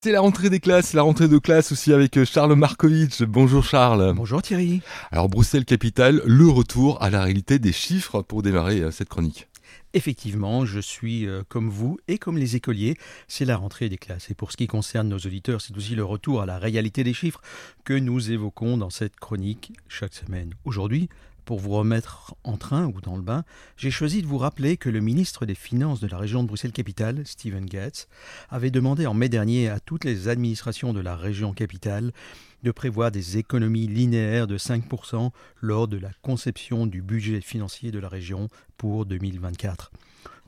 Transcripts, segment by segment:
C'est la rentrée des classes, la rentrée de classe aussi avec euh, Charles Markovitch. Bonjour Charles. Bonjour Thierry. Alors Bruxelles Capitale, le retour à la réalité des chiffres pour démarrer euh, cette chronique. Effectivement, je suis euh, comme vous et comme les écoliers, c'est la rentrée des classes. Et pour ce qui concerne nos auditeurs, c'est aussi le retour à la réalité des chiffres que nous évoquons dans cette chronique chaque semaine. Aujourd'hui, pour vous remettre en train ou dans le bain, j'ai choisi de vous rappeler que le ministre des Finances de la région de Bruxelles-Capitale, Stephen Gates, avait demandé en mai dernier à toutes les administrations de la région capitale de prévoir des économies linéaires de 5% lors de la conception du budget financier de la région pour 2024.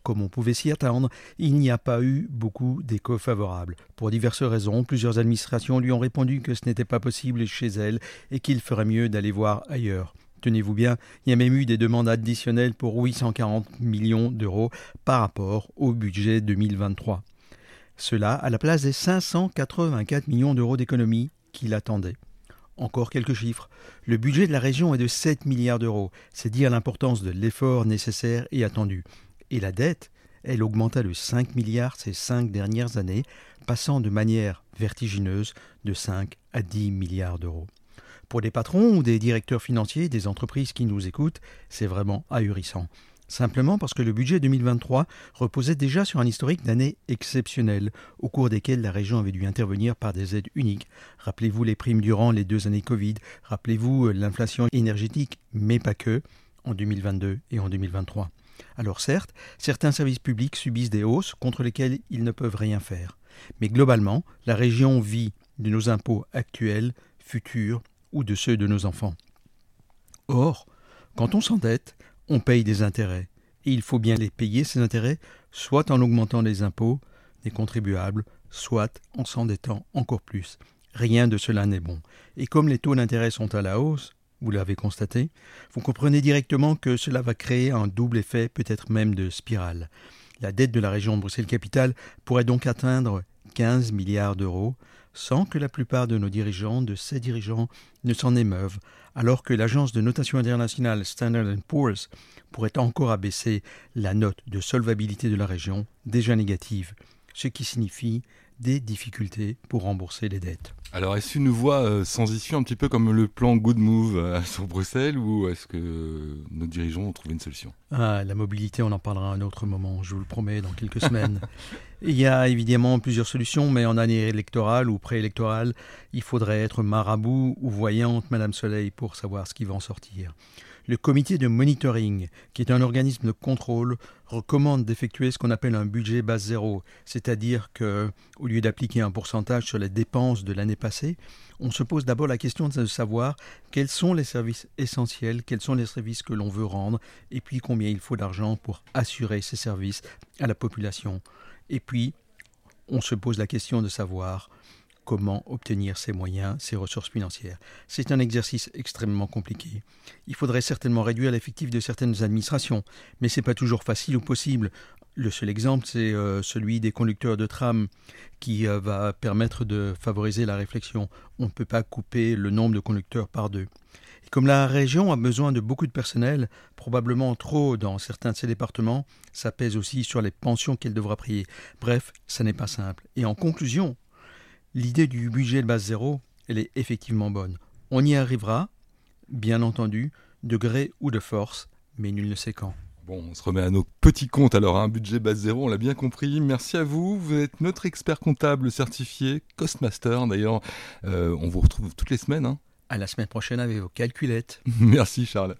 Comme on pouvait s'y attendre, il n'y a pas eu beaucoup d'échos favorables. Pour diverses raisons, plusieurs administrations lui ont répondu que ce n'était pas possible chez elles et qu'il ferait mieux d'aller voir ailleurs. Tenez-vous bien, il y a même eu des demandes additionnelles pour 840 millions d'euros par rapport au budget 2023. Cela à la place des 584 millions d'euros d'économies qu'il attendait. Encore quelques chiffres. Le budget de la région est de 7 milliards d'euros. C'est dire l'importance de l'effort nécessaire et attendu. Et la dette, elle augmenta de 5 milliards ces cinq dernières années, passant de manière vertigineuse de 5 à 10 milliards d'euros. Pour des patrons ou des directeurs financiers des entreprises qui nous écoutent, c'est vraiment ahurissant. Simplement parce que le budget 2023 reposait déjà sur un historique d'années exceptionnelles, au cours desquelles la région avait dû intervenir par des aides uniques. Rappelez-vous les primes durant les deux années Covid, rappelez-vous euh, l'inflation énergétique, mais pas que, en 2022 et en 2023. Alors certes, certains services publics subissent des hausses contre lesquelles ils ne peuvent rien faire. Mais globalement, la région vit de nos impôts actuels, futurs ou de ceux de nos enfants. Or, quand on s'endette, on paye des intérêts, et il faut bien les payer, ces intérêts, soit en augmentant les impôts des contribuables, soit en s'endettant encore plus. Rien de cela n'est bon. Et comme les taux d'intérêt sont à la hausse, vous l'avez constaté, vous comprenez directement que cela va créer un double effet, peut-être même de spirale. La dette de la région Bruxelles-Capitale pourrait donc atteindre 15 milliards d'euros, sans que la plupart de nos dirigeants, de ces dirigeants, ne s'en émeuvent, alors que l'agence de notation internationale Standard Poor's pourrait encore abaisser la note de solvabilité de la région, déjà négative, ce qui signifie des difficultés pour rembourser les dettes. Alors, est-ce une voie euh, sans issue, un petit peu comme le plan Good Move euh, sur Bruxelles, ou est-ce que nos dirigeants ont trouvé une solution? Ah, La mobilité, on en parlera à un autre moment, je vous le promets, dans quelques semaines. Il y a évidemment plusieurs solutions, mais en année électorale ou préélectorale, il faudrait être marabout ou voyante, Madame Soleil, pour savoir ce qui va en sortir. Le comité de monitoring, qui est un organisme de contrôle, recommande d'effectuer ce qu'on appelle un budget base zéro, c'est-à-dire que, au lieu d'appliquer un pourcentage sur les dépenses de l'année passée, on se pose d'abord la question de savoir quels sont les services essentiels, quels sont les services que l'on veut rendre, et puis combien il faut d'argent pour assurer ces services à la population. Et puis, on se pose la question de savoir comment obtenir ces moyens, ces ressources financières. C'est un exercice extrêmement compliqué. Il faudrait certainement réduire l'effectif de certaines administrations, mais ce n'est pas toujours facile ou possible. Le seul exemple, c'est euh, celui des conducteurs de tram qui euh, va permettre de favoriser la réflexion. On ne peut pas couper le nombre de conducteurs par deux. Et comme la région a besoin de beaucoup de personnel, probablement trop dans certains de ses départements, ça pèse aussi sur les pensions qu'elle devra payer. Bref, ça n'est pas simple. Et en conclusion, L'idée du budget de base zéro, elle est effectivement bonne. On y arrivera, bien entendu, de gré ou de force, mais nul ne sait quand. Bon, on se remet à nos petits comptes alors, un hein. budget base zéro, on l'a bien compris. Merci à vous, vous êtes notre expert comptable certifié, Costmaster d'ailleurs. Euh, on vous retrouve toutes les semaines. Hein. À la semaine prochaine avec vos calculettes. Merci Charles.